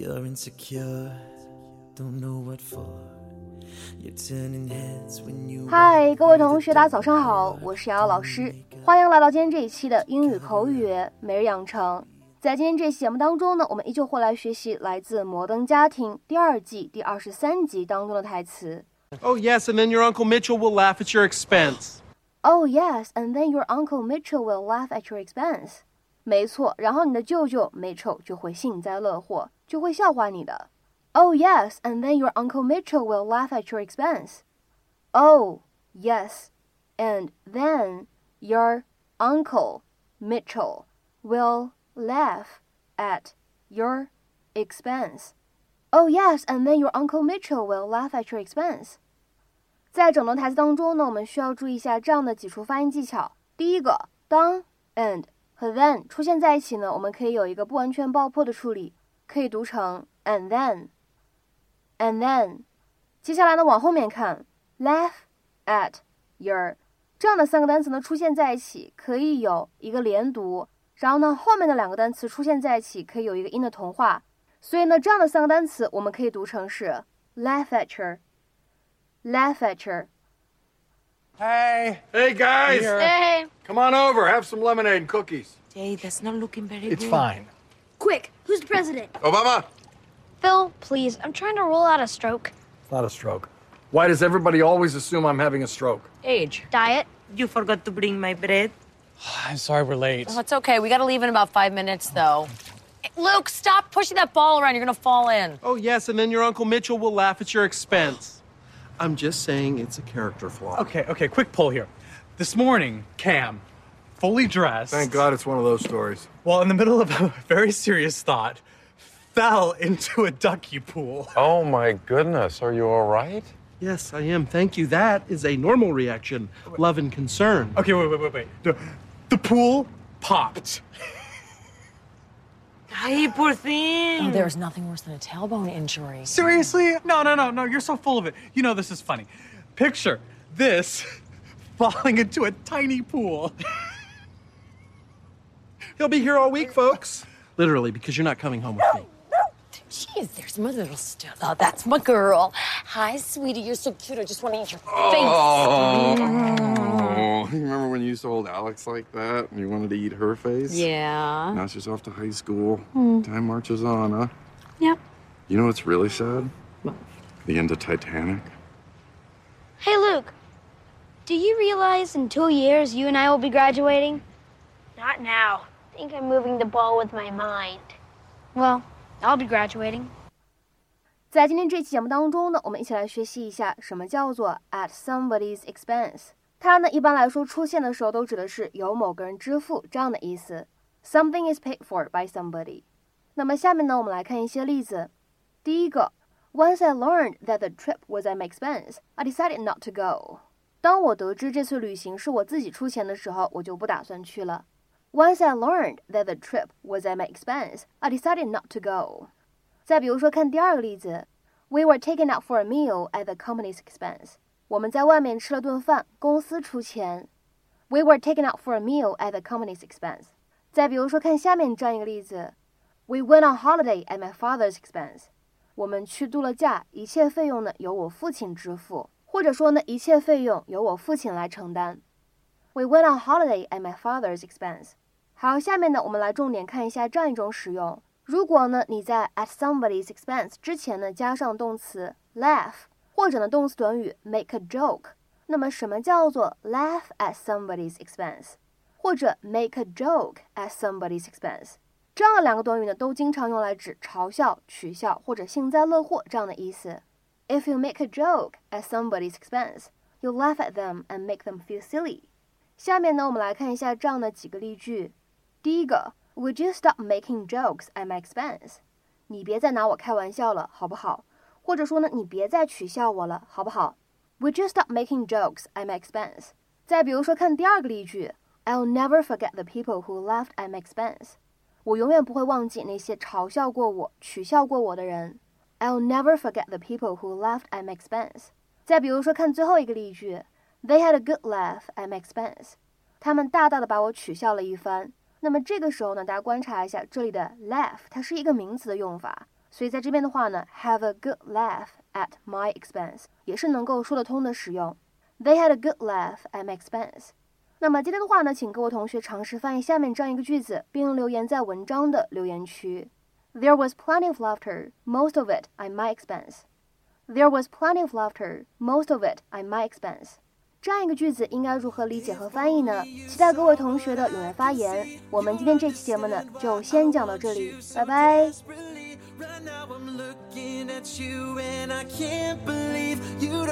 You're insecure, don't know what for. You're turning heads when you. 嗨，各位同学，大家早上好，我是瑶瑶老师，欢迎来到今天这一期的英语口语每日养成。在今天这期节目当中呢，我们依旧会来学习来自《摩登家庭》第二季第二十三集当中的台词。 Oh, yes, and then your Uncle Mitchell will laugh at your expense. Oh yes, and then your uncle Mitchell will laugh at your expense. 没错，然后你的舅舅 Mitchell 就会幸灾乐祸，就会笑话你的。Oh yes, and then your uncle Mitchell will laugh at your expense. Oh yes, and then your uncle Mitchell will laugh at your expense. Oh yes, and then your uncle Mitchell will laugh at your expense. 在整段台词当中呢，我们需要注意一下这样的几处发音技巧。第一个，当 and 和 then 出现在一起呢，我们可以有一个不完全爆破的处理，可以读成 and then，and then。接下来呢，往后面看，laugh at your 这样的三个单词呢出现在一起，可以有一个连读，然后呢后面的两个单词出现在一起，可以有一个音的同化。所以呢，这样的三个单词我们可以读成是 laugh at you，laugh at you Hey, Hey guys, Hey, come on over. Have some lemonade and cookies. Jay, that's not looking very it's good. It's fine. Quick, who's the president? Obama. Phil, please, I'm trying to rule out a stroke. It's not a stroke. Why does everybody always assume I'm having a stroke? Age. Diet. You forgot to bring my bread. I'm sorry we're late. Oh, it's okay. We got to leave in about five minutes, though. Luke, stop pushing that ball around. You're going to fall in. Oh, yes, and then your Uncle Mitchell will laugh at your expense. I'm just saying it's a character flaw. Okay, okay, quick poll here. This morning, Cam, fully dressed, Thank God it's one of those stories. while in the middle of a very serious thought, fell into a ducky pool. Oh my goodness, are you all right? Yes, I am. Thank you. That is a normal reaction. Love and concern. Okay, wait, wait, wait, wait. The, the pool popped. Ay, poor thing. Oh, there's nothing worse than a tailbone injury. Seriously? No, no, no, no. You're so full of it. You know this is funny. Picture this falling into a tiny pool. He'll be here all week, folks. Literally, because you're not coming home with me. Jeez, there's my little stuff. Oh, that's my girl. Hi, sweetie. You're so cute. I just want to eat your face. Oh, you remember when you used to hold Alex like that and you wanted to eat her face? Yeah. Now she's off to high school. Time marches on, huh? Yep. You know what's really sad? The end of Titanic. Hey, Luke. Do you realize in two years you and I will be graduating? Not now. I think I'm moving the ball with my mind. Well, I'll be graduating. 在今天这期节目当中呢，我们一起来学习一下什么叫做 at somebody's expense。 它呢一般来说出现的时候都指的是由某个人支付这样的意思。Something is paid for by somebody。那么下面呢，我们来看一些例子。第一个，Once I learned that the trip was at my expense, I decided not to go。当我得知这次旅行是我自己出钱的时候，我就不打算去了。Once I learned that the trip was at my expense, I decided not to go。再比如说，看第二个例子，We were taken out for a meal at the company's expense。 我们在外面吃了顿饭，公司出钱。We were taken out for a meal at the company's expense。再比如说，看下面这样一个例子，We went on holiday at my father's expense。我们去度了假，一切费用呢由我父亲支付，或者说呢一切费用由我父亲来承担。We went on holiday at my father's expense。好，下面呢我们来重点看一下这样一种使用。如果呢你在 at somebody's expense 之前呢加上动词 laugh，或者呢动词短语 make a joke，那么什么叫做 laugh at somebody's expense，或者 make a joke at somebody's expense？这样的两个短语呢都经常用来指嘲笑、取笑或者幸灾乐祸这样的意思。If you make a joke at somebody's expense, you laugh at them and make them feel silly。下面呢我们来看一下这样的几个例句。第一个，Would you stop making jokes at my expense？你别再拿我开玩笑了，好不好？ 或者说呢，你别再取笑我了，好不好？We just stop making jokes at my expense？再比如说，看第二个例句，I'll never forget the people who laughed at my expense。我永远不会忘记那些嘲笑过我、取笑过我的人。I'll never forget the people who laughed at my expense。再比如说，看最后一个例句，They had a good laugh at my expense。他们大大的把我取笑了一番。那么这个时候呢，大家观察一下这里的 laugh，它是一个名词的用法。所以在这边的话呢，have a good laugh at my expense 也是能够说得通的使用。They had a good laugh at my expense。那么今天的话呢，请各位同学尝试翻译下面这样一个句子，并留言在文章的留言区。There was plenty of laughter, most of it at my expense. There was plenty of laughter, most of it at my expense. 这样一个句子应该如何理解和翻译呢？期待各位同学的踊跃发言。我们今天这期节目呢，就先讲到这里，拜拜。Right now I'm looking at you and I can't believe you